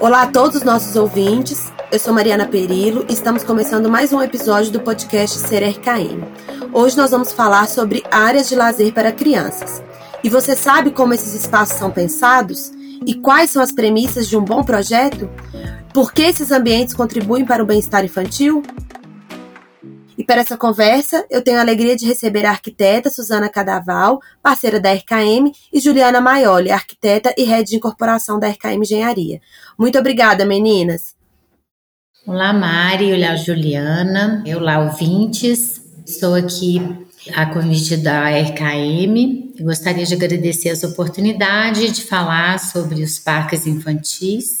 Olá a todos os nossos ouvintes. Eu sou Mariana Perillo e estamos começando mais um episódio do podcast Ser RKM. Hoje nós vamos falar sobre áreas de lazer para crianças. E você sabe como esses espaços são pensados? E quais são as premissas de um bom projeto? Por que esses ambientes contribuem para o bem-estar infantil? E para essa conversa, eu tenho a alegria de receber a arquiteta Suzana Cadaval, parceira da RKM, e Juliana Maioli, arquiteta e head de incorporação da RKM Engenharia. Muito obrigada, meninas. Olá, Mari. Olá, Juliana. Olá, ouvintes. Estou aqui a convite da RKM. Gostaria de agradecer essa oportunidade de falar sobre os parques infantis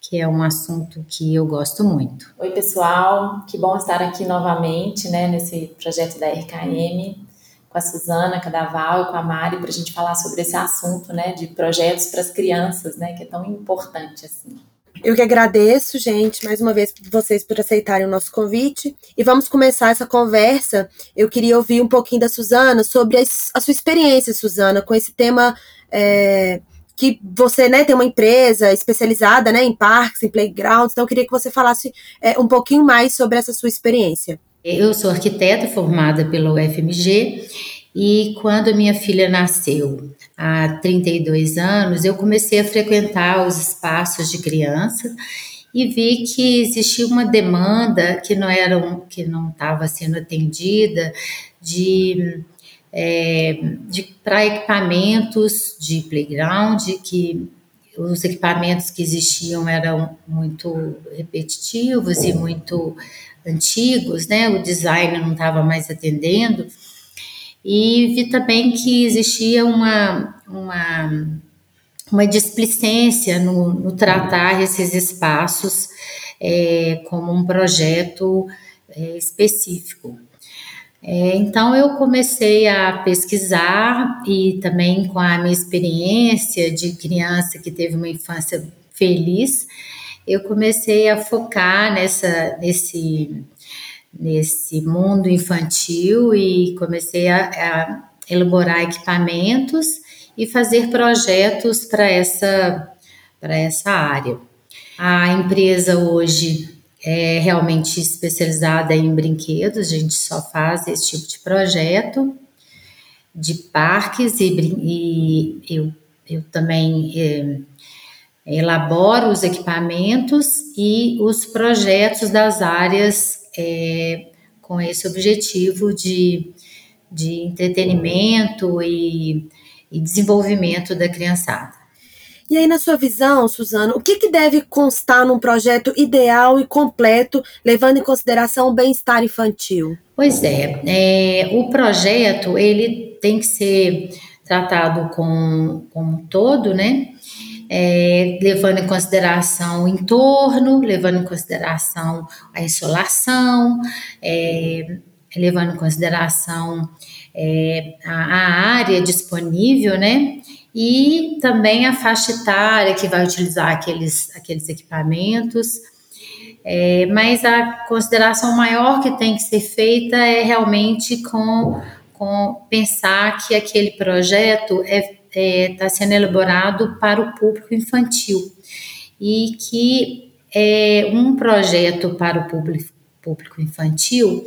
que é um assunto que eu gosto muito. Oi, pessoal, que bom estar aqui novamente, né, nesse projeto da RKM, com a Suzana Cadaval e com a Mari, para a gente falar sobre esse assunto, né, de projetos para as crianças, né, que é tão importante assim. Eu que agradeço, gente, mais uma vez vocês por aceitarem o nosso convite. E vamos começar essa conversa. Eu queria ouvir um pouquinho da Suzana sobre a, a sua experiência, Suzana, com esse tema é, que você né, tem uma empresa especializada né, em parques, em playgrounds, então eu queria que você falasse é, um pouquinho mais sobre essa sua experiência. Eu sou arquiteta formada pelo UFMG e quando minha filha nasceu, há 32 anos, eu comecei a frequentar os espaços de criança e vi que existia uma demanda que não era que não estava sendo atendida de é, para equipamentos de playground, que os equipamentos que existiam eram muito repetitivos e muito antigos, né? O design não estava mais atendendo. E vi também que existia uma, uma, uma displicência no, no tratar esses espaços é, como um projeto é, específico. É, então eu comecei a pesquisar e também com a minha experiência de criança que teve uma infância feliz, eu comecei a focar nessa nesse nesse mundo infantil e comecei a, a elaborar equipamentos e fazer projetos para essa para essa área. A empresa hoje é realmente especializada em brinquedos, a gente só faz esse tipo de projeto de parques e, e eu, eu também é, elaboro os equipamentos e os projetos das áreas é, com esse objetivo de, de entretenimento e, e desenvolvimento da criançada. E aí, na sua visão, Suzano, o que, que deve constar num projeto ideal e completo, levando em consideração o bem-estar infantil? Pois é, é, o projeto ele tem que ser tratado como, como um todo, né? É, levando em consideração o entorno, levando em consideração a insolação, é, levando em consideração é, a, a, área disponível, né? E também a faixa etária que vai utilizar aqueles, aqueles equipamentos. É, mas a consideração maior que tem que ser feita é realmente com, com pensar que aquele projeto está é, tá sendo elaborado para o público infantil e que é, um projeto para o público, público infantil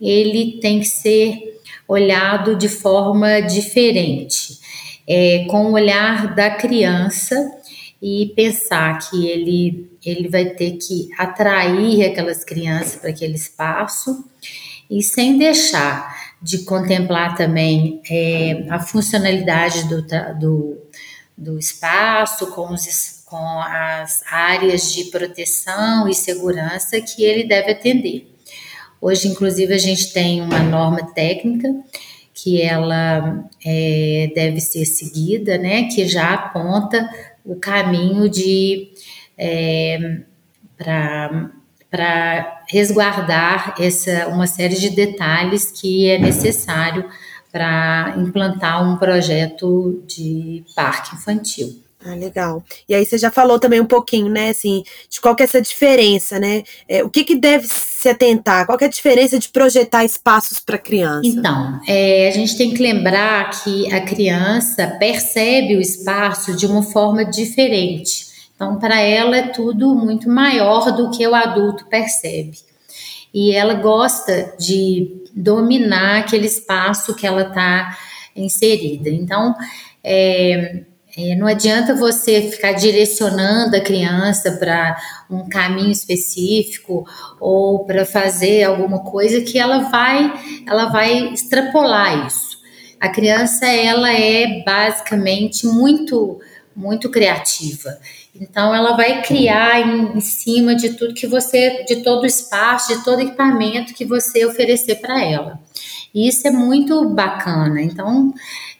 ele tem que ser olhado de forma diferente é, com o olhar da criança e pensar que ele, ele vai ter que atrair aquelas crianças para aquele espaço e sem deixar de contemplar também é, a funcionalidade do, do, do espaço com, os, com as áreas de proteção e segurança que ele deve atender. Hoje, inclusive, a gente tem uma norma técnica que ela é, deve ser seguida, né, que já aponta o caminho de é, para resguardar essa uma série de detalhes que é necessário para implantar um projeto de parque infantil. Ah, legal. E aí você já falou também um pouquinho, né, assim, de qual que é essa diferença, né? É, o que, que deve se atentar? Qual é a diferença de projetar espaços para criança? Então, é, a gente tem que lembrar que a criança percebe o espaço de uma forma diferente. Então, para ela é tudo muito maior do que o adulto percebe. E ela gosta de dominar aquele espaço que ela está inserida. Então, é, é, não adianta você ficar direcionando a criança para um caminho específico ou para fazer alguma coisa que ela vai, ela vai extrapolar isso. A criança ela é basicamente muito muito criativa. Então ela vai criar em, em, cima de tudo que você, de todo o espaço, de todo equipamento que você oferecer para ela. E isso é muito bacana. Então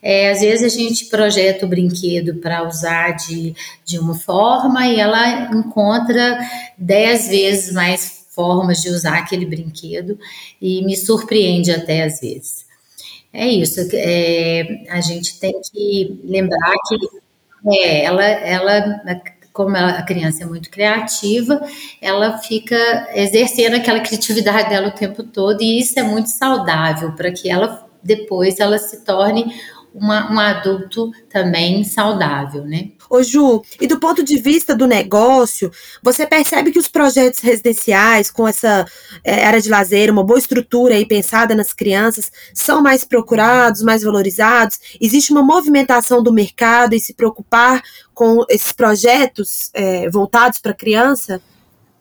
é, às vezes a gente projeta o brinquedo para usar de, de uma forma e ela encontra dez vezes mais formas de usar aquele brinquedo e me surpreende até às vezes. É isso, é, a gente tem que lembrar que é, ela, ela, como a criança é muito criativa, ela fica exercendo aquela criatividade dela o tempo todo e isso é muito saudável para que ela depois ela se torne uma, um adulto também saudável, né? Ô Ju, e do ponto de vista do negócio, você percebe que os projetos residenciais com essa é, área de lazer, uma boa estrutura aí pensada nas crianças, são mais procurados, mais valorizados? Existe uma movimentação do mercado em se preocupar com esses projetos é, voltados para a criança?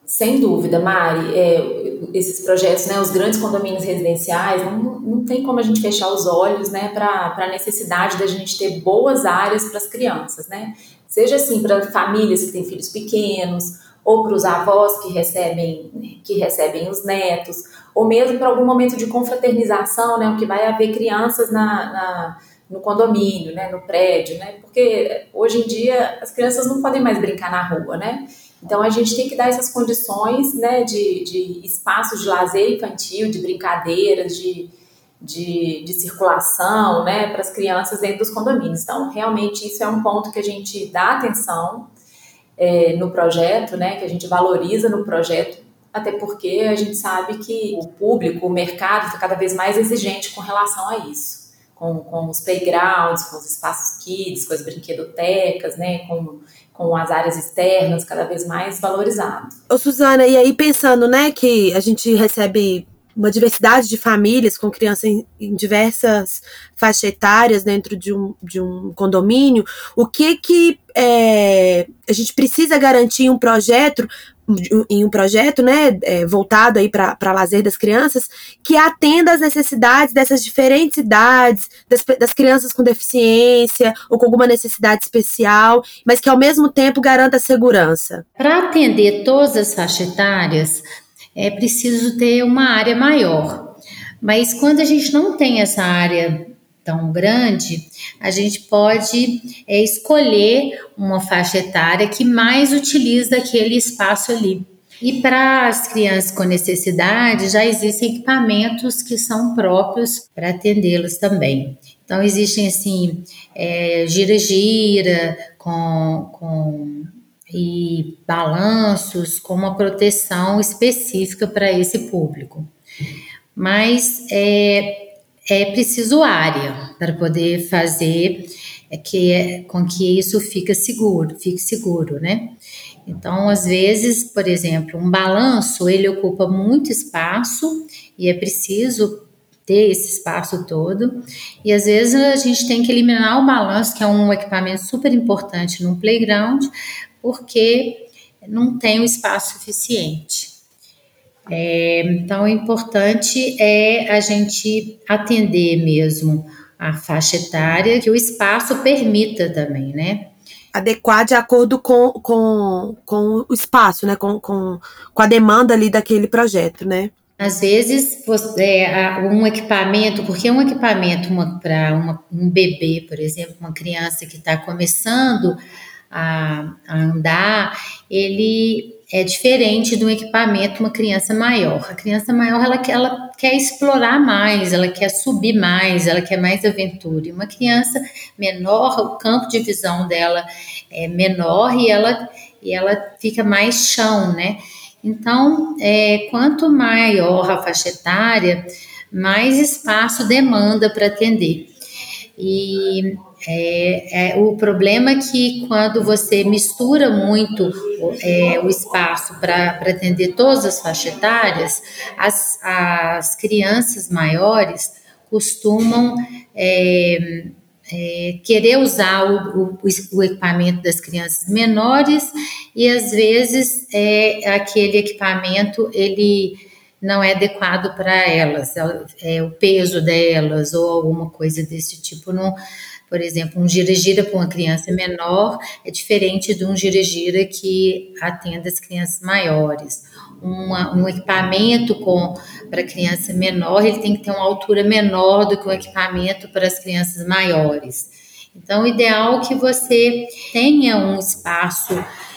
Sem dúvida, Mari, é, esses projetos, né, os grandes condomínios residenciais, não, não tem como a gente fechar os olhos né, para a necessidade da gente ter boas áreas para as crianças, né? Seja assim para famílias que têm filhos pequenos, ou para os avós que recebem, que recebem os netos, ou mesmo para algum momento de confraternização, né, que vai haver crianças na, na no condomínio, né, no prédio, né? Porque hoje em dia as crianças não podem mais brincar na rua, né? Então a gente tem que dar essas condições né, de, de espaços de lazer infantil, de brincadeiras, de, de, de circulação né, para as crianças dentro dos condomínios. Então, realmente, isso é um ponto que a gente dá atenção é, no projeto, né, que a gente valoriza no projeto, até porque a gente sabe que o público, o mercado está cada vez mais exigente com relação a isso. Com, com os playgrounds, com os espaços kids, com as brinquedotecas, né, com com as áreas externas cada vez mais valorizado. Ô Suzana, e aí pensando, né, que a gente recebe uma diversidade de famílias com crianças em, em, diversas faixas etárias dentro de um, de um condomínio, o que que é, a gente precisa garantir um projeto em um projeto né, é, voltado aí para lazer das crianças, que atenda às necessidades dessas diferentes idades, das, das crianças com deficiência ou com alguma necessidade especial, mas que ao mesmo tempo garanta a segurança. Para atender todas as faixas etárias, é preciso ter uma área maior. Mas quando a gente não tem essa área tão grande, a gente pode é, escolher uma faixa etária que mais utiliza aquele espaço ali. E para as crianças com necessidade, já existem equipamentos que são próprios para atendê-los também. Então, existem assim, gira-gira é, com, com e balanços com uma proteção específica para esse público. Mas é, é preciso área para poder fazer é que é, com que isso fique seguro, fique seguro, né? Então, às vezes, por exemplo, um balanço ele ocupa muito espaço e é preciso ter esse espaço todo. E às vezes a gente tem que eliminar o balanço, que é um equipamento super importante no playground, porque não tem o espaço suficiente. É, então, o importante é a gente atender mesmo a faixa etária, que o espaço permita também, né? Adequar de acordo com, com, com o espaço, né? Com, com, com a demanda ali daquele projeto, né? Às vezes, você, um equipamento, porque um equipamento para um bebê, por exemplo, uma criança que está começando a, a andar, ele é diferente de um equipamento uma criança maior. A criança maior ela, ela quer explorar mais, ela quer subir mais, ela quer mais aventura. E uma criança menor, o campo de visão dela é menor e ela, e ela fica mais chão, né? Então, é, quanto maior a faixa etária, mais espaço demanda para atender. E é, é, o problema é que quando você mistura muito é, o espaço para atender todas as faixas etárias, as, as crianças maiores costumam é, é, querer usar o, o, o, equipamento das crianças menores e às vezes é, aquele equipamento ele não é adequado para elas, é, o peso delas ou alguma coisa desse tipo. Não por exemplo, um gira-gira para uma criança menor é diferente de um gira-gira que atenda as crianças maiores. Uma, um equipamento para criança menor, ele tem que ter uma altura menor do que um equipamento para as crianças maiores. Então, o ideal é que você tenha um espaço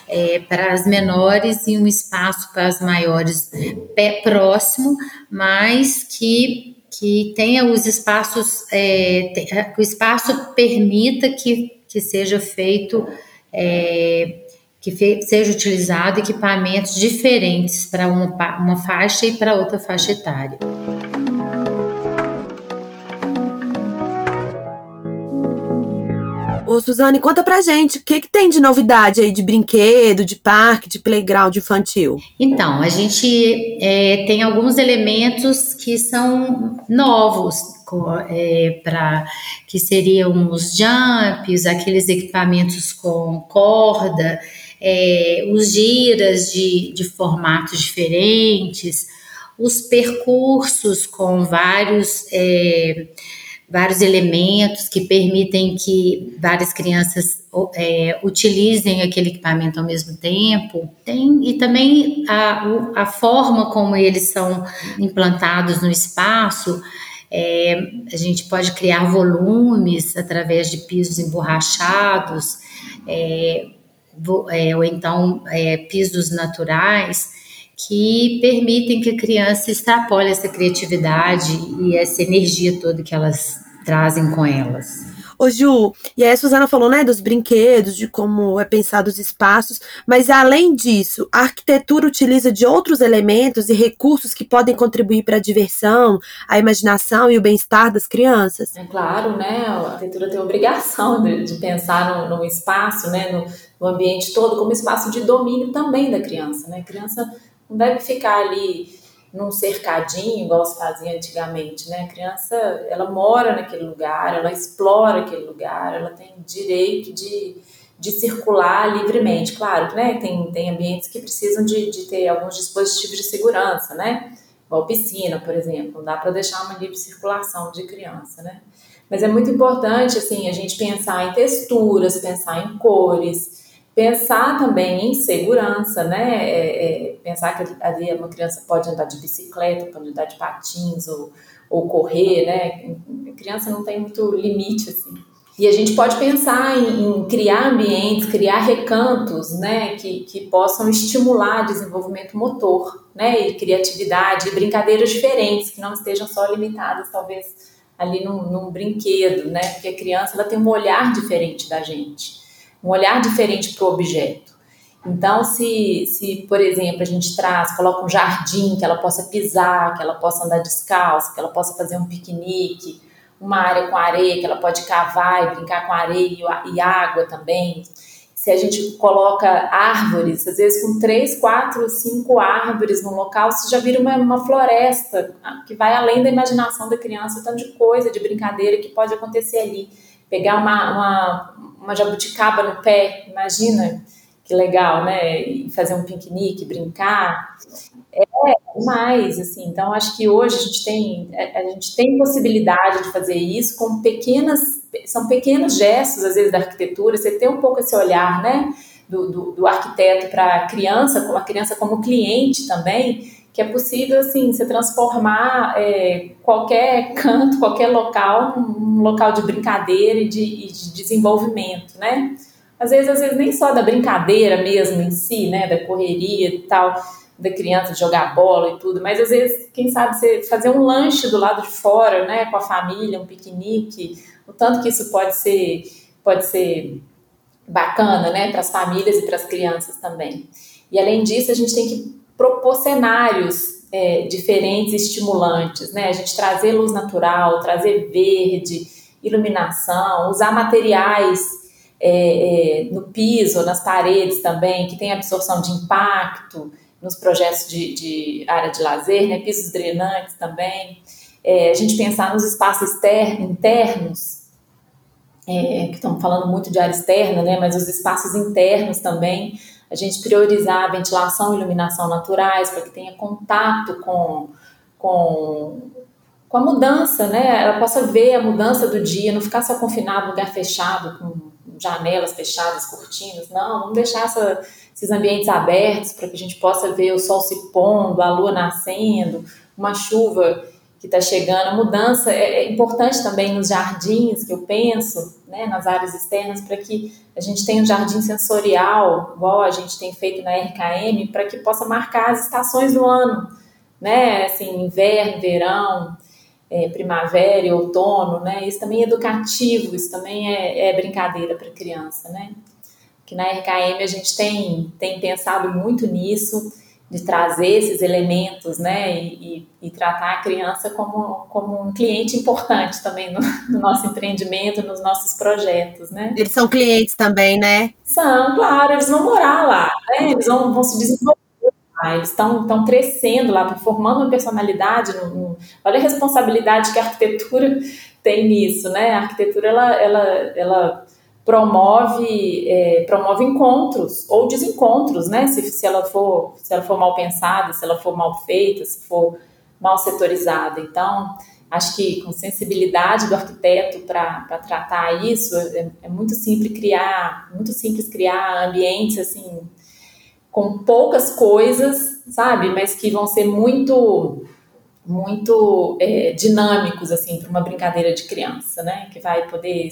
é, para as menores e um espaço para as maiores pé próximo, mas que que tenha os espaços, é, é, o espaço permita que, que seja feito, é, que fe, seja utilizado equipamentos diferentes para uma, uma faixa e para outra faixa etária. Ô, Suzane, conta pra gente, o que, que tem de novidade aí de brinquedo, de parque, de playground infantil? Então, a gente é, tem alguns elementos que são novos, é, para que seriam os jumps, aqueles equipamentos com corda, é, os giras de, de formatos diferentes, os percursos com vários é, vários elementos que permitem que várias crianças é, utilizem aquele equipamento ao mesmo tempo. Tem, e também a, a forma como eles são implantados no espaço. É, a gente pode criar volumes através de pisos emborrachados, é, é ou então é, pisos naturais que permitem que a criança extrapole essa criatividade e essa energia toda que elas trazem com elas. Ô Ju, e aí a Suzana falou, né, dos brinquedos, de como é pensado os espaços, mas além disso, a arquitetura utiliza de outros elementos e recursos que podem contribuir para a diversão, a imaginação e o bem-estar das crianças? É claro, né, a arquitetura tem a obrigação de, de pensar no, no, espaço, né, no, no ambiente todo, como espaço de domínio também da criança, né, a criança não deve ficar ali num cercadinho, igual se fazia antigamente, né? A criança, ela mora naquele lugar, ela explora aquele lugar, ela tem direito de, de circular livremente. Claro, né? Tem, tem ambientes que precisam de, de ter alguns dispositivos de segurança, né? Igual piscina, por exemplo, não dá para deixar uma livre circulação de criança, né? Mas é muito importante, assim, a gente pensar em texturas, pensar em cores, Pensar também em segurança, né? É, é, pensar que ali uma criança pode andar de bicicleta, pode andar de patins ou, ou correr, né? A criança não tem muito limite, assim. E a gente pode pensar em, em, criar ambientes, criar recantos, né, que, que possam estimular desenvolvimento motor, né, e criatividade, e brincadeiras diferentes, que não estejam só limitadas, talvez, ali num, num brinquedo, né, porque a criança ela tem um olhar diferente da gente um olhar diferente para o objeto. Então, se, se, por exemplo, a gente traz, coloca um jardim que ela possa pisar, que ela possa andar descalça, que ela possa fazer um piquenique, uma área com areia que ela pode cavar e brincar com areia e água também. Se a gente coloca árvores, às vezes com três, quatro, cinco árvores no local, você já vira uma, uma floresta que vai além da imaginação da criança, tanto de coisa, de brincadeira que pode acontecer ali. Pegar uma, uma uma jabuticaba no pé, imagina que legal, né? E fazer um piquenique, brincar. É demais, assim. Então, acho que hoje a gente tem a gente tem possibilidade de fazer isso com pequenas são pequenos gestos às vezes da arquitetura. Você tem um pouco esse olhar, né? Do, do, do arquiteto para a criança, a criança como cliente também, que é possível assim se transformar é, qualquer canto, qualquer local num local de brincadeira e de, e de, desenvolvimento, né? Às vezes, às vezes nem só da brincadeira mesmo em si, né, da correria e tal, da criança jogar bola e tudo, mas às vezes, quem sabe, você fazer um lanche do lado de fora, né, com a família, um piquenique, o tanto que isso pode ser pode ser bacana, né, para as famílias e para as crianças também. E além disso, a gente tem que propor cenários é, diferentes estimulantes, né? A gente trazer luz natural, trazer verde, iluminação, usar materiais é, é, no piso, nas paredes também, que tem absorção de impacto nos projetos de, de área de lazer, né? Pisos drenantes também. É, a gente pensar nos espaços internos, é, que estamos falando muito de área externa, né? Mas os espaços internos também a gente priorizar a ventilação e iluminação naturais para que tenha contato com, com, com a mudança, né? Ela possa ver a mudança do dia, não ficar só confinado no lugar fechado, com janelas fechadas, cortinas, não, vamos deixar essa, esses ambientes abertos para que a gente possa ver o sol se pondo, a lua nascendo, uma chuva que está chegando. A mudança é, é, importante também nos jardins, que eu penso, né, nas áreas externas, para que a gente tenha um jardim sensorial, igual a gente tem feito na RKM, para que possa marcar as estações do ano, né, assim, inverno, verão, é, primavera e outono, né, isso também é educativo, isso também é, é brincadeira para criança, né, que na RKM a gente tem, tem pensado muito nisso, de trazer esses elementos, né, e, e, tratar a criança como, como um cliente importante também no, no, nosso empreendimento, nos nossos projetos, né. Eles são clientes também, né? São, claro, eles vão morar lá, né, eles vão, vão se desenvolver lá, eles estão crescendo lá, formando uma personalidade, no, no, olha a responsabilidade que a arquitetura tem nisso, né, a arquitetura, ela, ela, ela promove, é, promove encontros ou desencontros, né? Se, se, ela for, se ela for mal pensada, se ela for mal feita, se for mal setorizada. Então, acho que com sensibilidade do arquiteto para tratar isso, é, é, muito simples criar, muito simples criar ambientes assim com poucas coisas, sabe? Mas que vão ser muito muito é, dinâmicos assim para uma brincadeira de criança, né? Que vai poder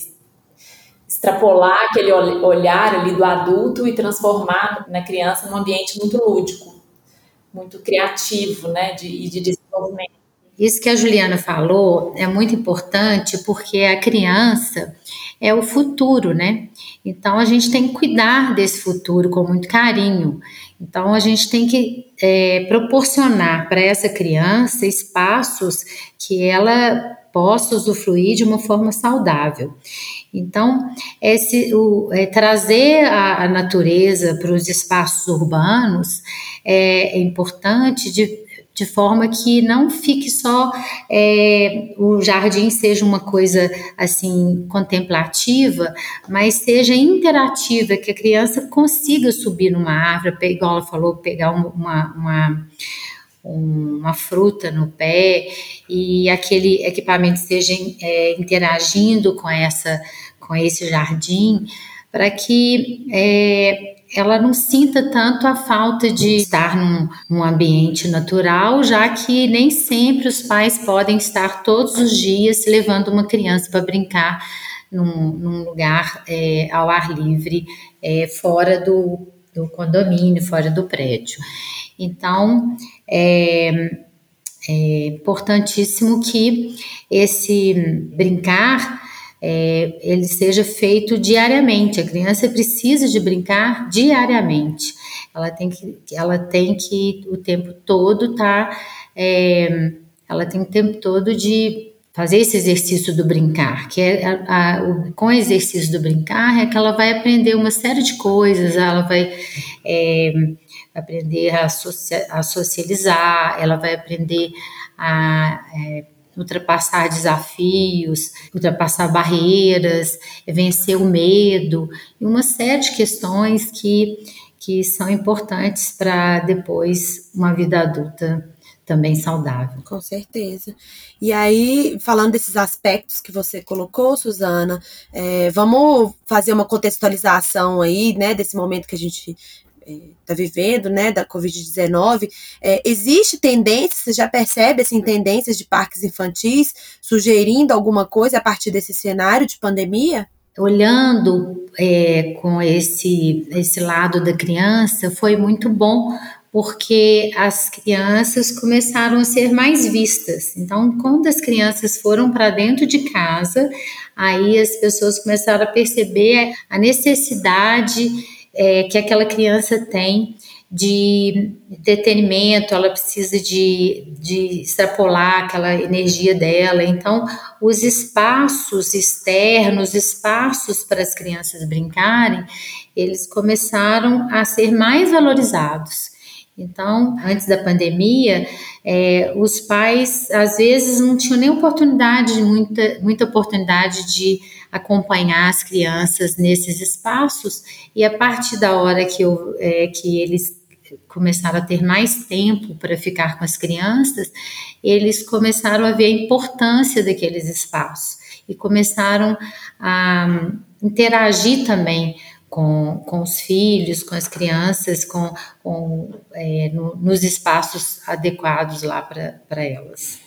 extrapolar aquele olhar ali do adulto e transformar na criança num ambiente muito lúdico, muito criativo, né, de, de desenvolvimento. Isso que a Juliana falou é muito importante porque a criança é o futuro, né? Então a gente tem que cuidar desse futuro com muito carinho. Então a gente tem que é, proporcionar para essa criança espaços que ela possa usufruir de uma forma saudável. Então, esse, o, é, trazer a, a natureza para os espaços urbanos é, é importante de, de forma que não fique só é, o jardim seja uma coisa assim contemplativa, mas seja interativa, que a criança consiga subir numa árvore, igual ela falou, pegar uma, uma uma fruta no pé e aquele equipamento esteja é, interagindo com essa com esse jardim para que é, ela não sinta tanto a falta de estar num, num, ambiente natural, já que nem sempre os pais podem estar todos os dias levando uma criança para brincar num, num lugar é, ao ar livre, é, fora do, do condomínio, fora do prédio. Então, é, é importantíssimo que esse brincar é, ele seja feito diariamente. A criança precisa de brincar diariamente. Ela tem que, ela tem que o tempo todo tá, é, ela tem o tempo todo de fazer esse exercício do brincar, que é a, a, o, com o exercício do brincar é que ela vai aprender uma série de coisas, ela vai é, aprender a, a, socializar, ela vai aprender a é, ultrapassar desafios, ultrapassar barreiras, vencer o medo, e uma série de questões que, que são importantes para depois uma vida adulta também saudável. Com certeza. E aí, falando desses aspectos que você colocou, Suzana, é, vamos fazer uma contextualização aí, né, desse momento que a gente está é, vivendo, né, da Covid-19, é, existe tendência, você já percebe assim, tendências de parques infantis sugerindo alguma coisa a partir desse cenário de pandemia? Olhando é, com esse, esse lado da criança, foi muito bom, porque as crianças começaram a ser mais vistas. Então, quando as crianças foram para dentro de casa, aí as pessoas começaram a perceber a necessidade é, que aquela criança tem de detenimento, ela precisa de, de extrapolar aquela energia dela. Então, os espaços externos, espaços para as crianças brincarem, eles começaram a ser mais valorizados. Então, antes da pandemia, é, os pais às vezes não tinham nem oportunidade, muita, muita oportunidade de acompanhar as crianças nesses espaços, e a partir da hora que, eu, é, que eles começaram a ter mais tempo para ficar com as crianças, eles começaram a ver a importância daqueles espaços e começaram a interagir também com, com os filhos, com as crianças, com, com é, no, nos espaços adequados lá para elas.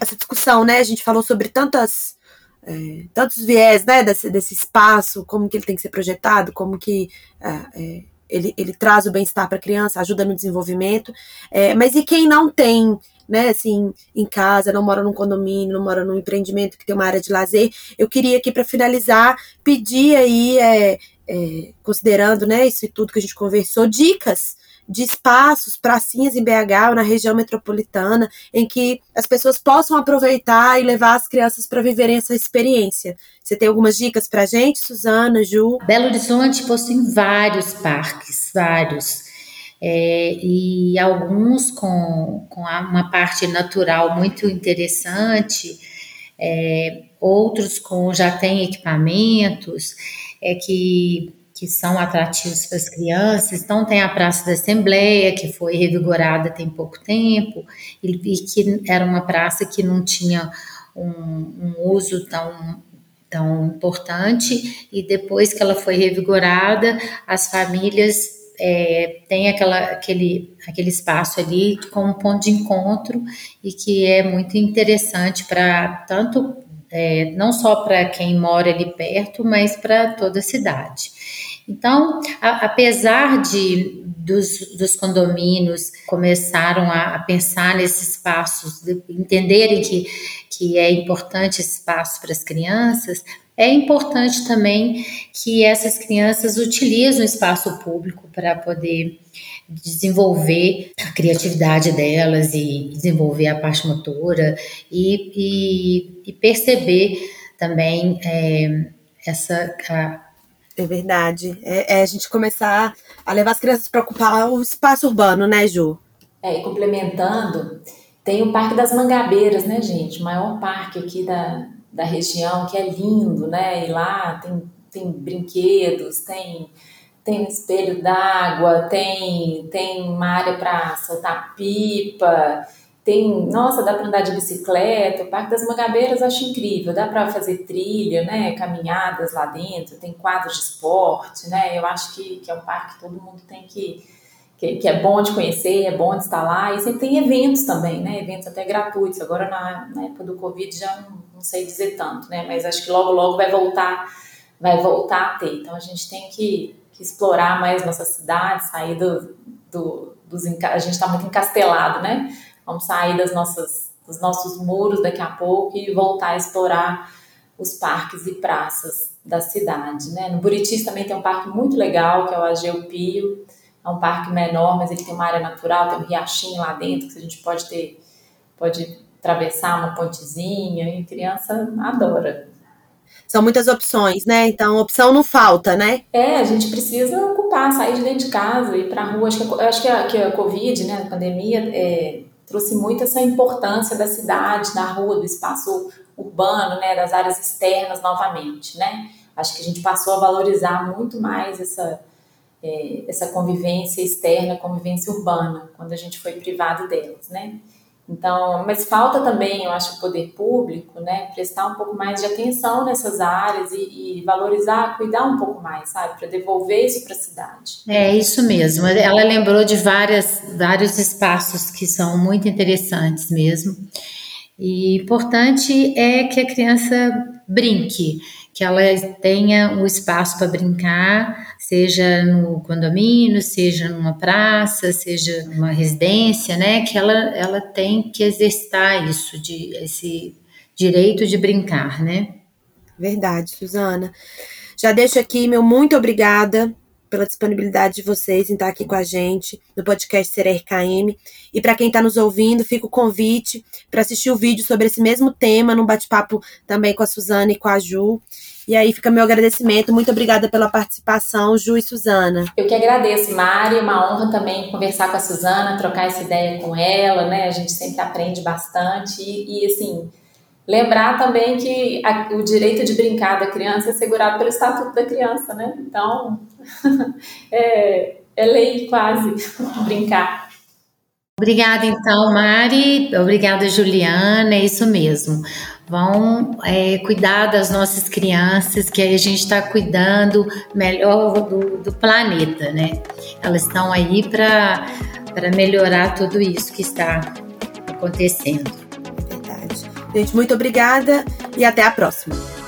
Essa discussão, né? A gente falou sobre tantas é, tantos viés, né? Desse, desse espaço, como que ele tem que ser projetado, como que é, é ele, ele traz o bem-estar para a criança, ajuda no desenvolvimento. É, mas e quem não tem né, assim, em casa, não mora num condomínio, não mora num empreendimento que tem uma área de lazer. Eu queria aqui para finalizar pedir aí, é, é, considerando, né, isso tudo que a gente conversou, dicas de espaços, pracinhas em BH ou na região metropolitana, em que as pessoas possam aproveitar e levar as crianças para viverem essa experiência. Você tem algumas dicas para gente, Suzana, Ju? Belo Horizonte possui vários parques, vários é, e alguns com, com uma parte natural muito interessante, é, outros com já tem equipamentos é, que, que são atrativos para as crianças. Então tem a Praça da Assembleia, que foi revigorada tem pouco tempo, e, e que era uma praça que não tinha um, um uso tão tão importante e depois que ela foi revigorada, as famílias é, tem aquela, aquele, aquele espaço ali como ponto de encontro e que é muito interessante para tanto é, não só para quem mora ali perto, mas para toda a cidade. Então, a, apesar de dos, dos, condomínios começaram a, a, pensar nesses espaços, de, entenderem que, que é importante esse espaço para as crianças, é importante também que essas crianças utilizem o espaço público para poder desenvolver a criatividade delas e desenvolver a parte motora e, e, e perceber também é, essa. A, é verdade. É, é, a gente começar a levar as crianças para ocupar o espaço urbano, né, Ju? É, e complementando, tem o Parque das Mangabeiras, né, gente? O maior parque aqui da, da região, que é lindo, né? E lá tem, tem brinquedos, tem, tem espelho d'água, tem, tem uma área para soltar pipa, tem, nossa, dá para andar de bicicleta. O Parque das Mangabeiras eu acho incrível, dá para fazer trilha, né? Caminhadas lá dentro, tem quadros de esporte, né? Eu acho que, que é um parque que todo mundo tem que que, que, é bom de conhecer, é bom de estar lá, e sempre tem eventos também, né? Eventos até gratuitos. Agora, na, na época do Covid, já não, não, sei dizer tanto, né? Mas acho que logo, logo vai voltar, vai voltar a ter. Então, a gente tem que, que explorar mais nossa cidade, sair do, do, dos... A gente está muito encastelado, né? Vamos sair das nossas, dos nossos muros daqui a pouco e voltar a explorar os parques e praças da cidade, né? No Buritis também tem um parque muito legal, que é o Ageu Pio, é um parque menor, mas ele tem uma área natural, tem um riachinho lá dentro que a gente pode ter, pode atravessar uma pontezinha e criança adora. São muitas opções, né? Então, opção não falta, né? É, a gente precisa ocupar, sair de dentro de casa, ir para a rua. Acho que, a, acho que a, que a Covid, né, a pandemia, é, trouxe muito essa importância da cidade, da rua, do espaço urbano, né, das áreas externas novamente, né? Acho que a gente passou a valorizar muito mais essa é, essa convivência externa, convivência urbana, quando a gente foi privado delas, né? Então, mas falta também, eu acho, o poder público, né, prestar um pouco mais de atenção nessas áreas e, e valorizar, cuidar um pouco mais, sabe, para devolver isso para a cidade. É isso mesmo. Ela lembrou de várias, vários espaços que são muito interessantes mesmo. E importante é que a criança brinque, que ela tenha um espaço para brincar seja no condomínio, seja numa praça, seja numa residência, né, que ela, ela tem que exercitar isso, de, esse direito de brincar, né? Verdade, Suzana. Já deixo aqui meu muito obrigada pela disponibilidade de vocês em estar aqui com a gente no podcast Ser RKM. E para quem está nos ouvindo, fica o convite para assistir o vídeo sobre esse mesmo tema, num bate-papo também com a Suzana e com a Ju. E aí fica meu agradecimento. Muito obrigada pela participação, Ju e Suzana. Eu que agradeço, Mari. Uma honra também conversar com a Suzana, trocar essa ideia com ela, né? A gente sempre aprende bastante. E, e assim, lembrar também que a, o direito de brincar da criança é segurado pelo Estatuto da Criança, né? Então, é, é lei quase brincar. Obrigada, então, Mari. Obrigada, Juliana. É isso mesmo. Vão é, cuidar das nossas crianças, que aí a gente está cuidando melhor do, do, planeta, né? Elas estão aí para melhorar tudo isso que está acontecendo. Gente, muito obrigada e até a próxima.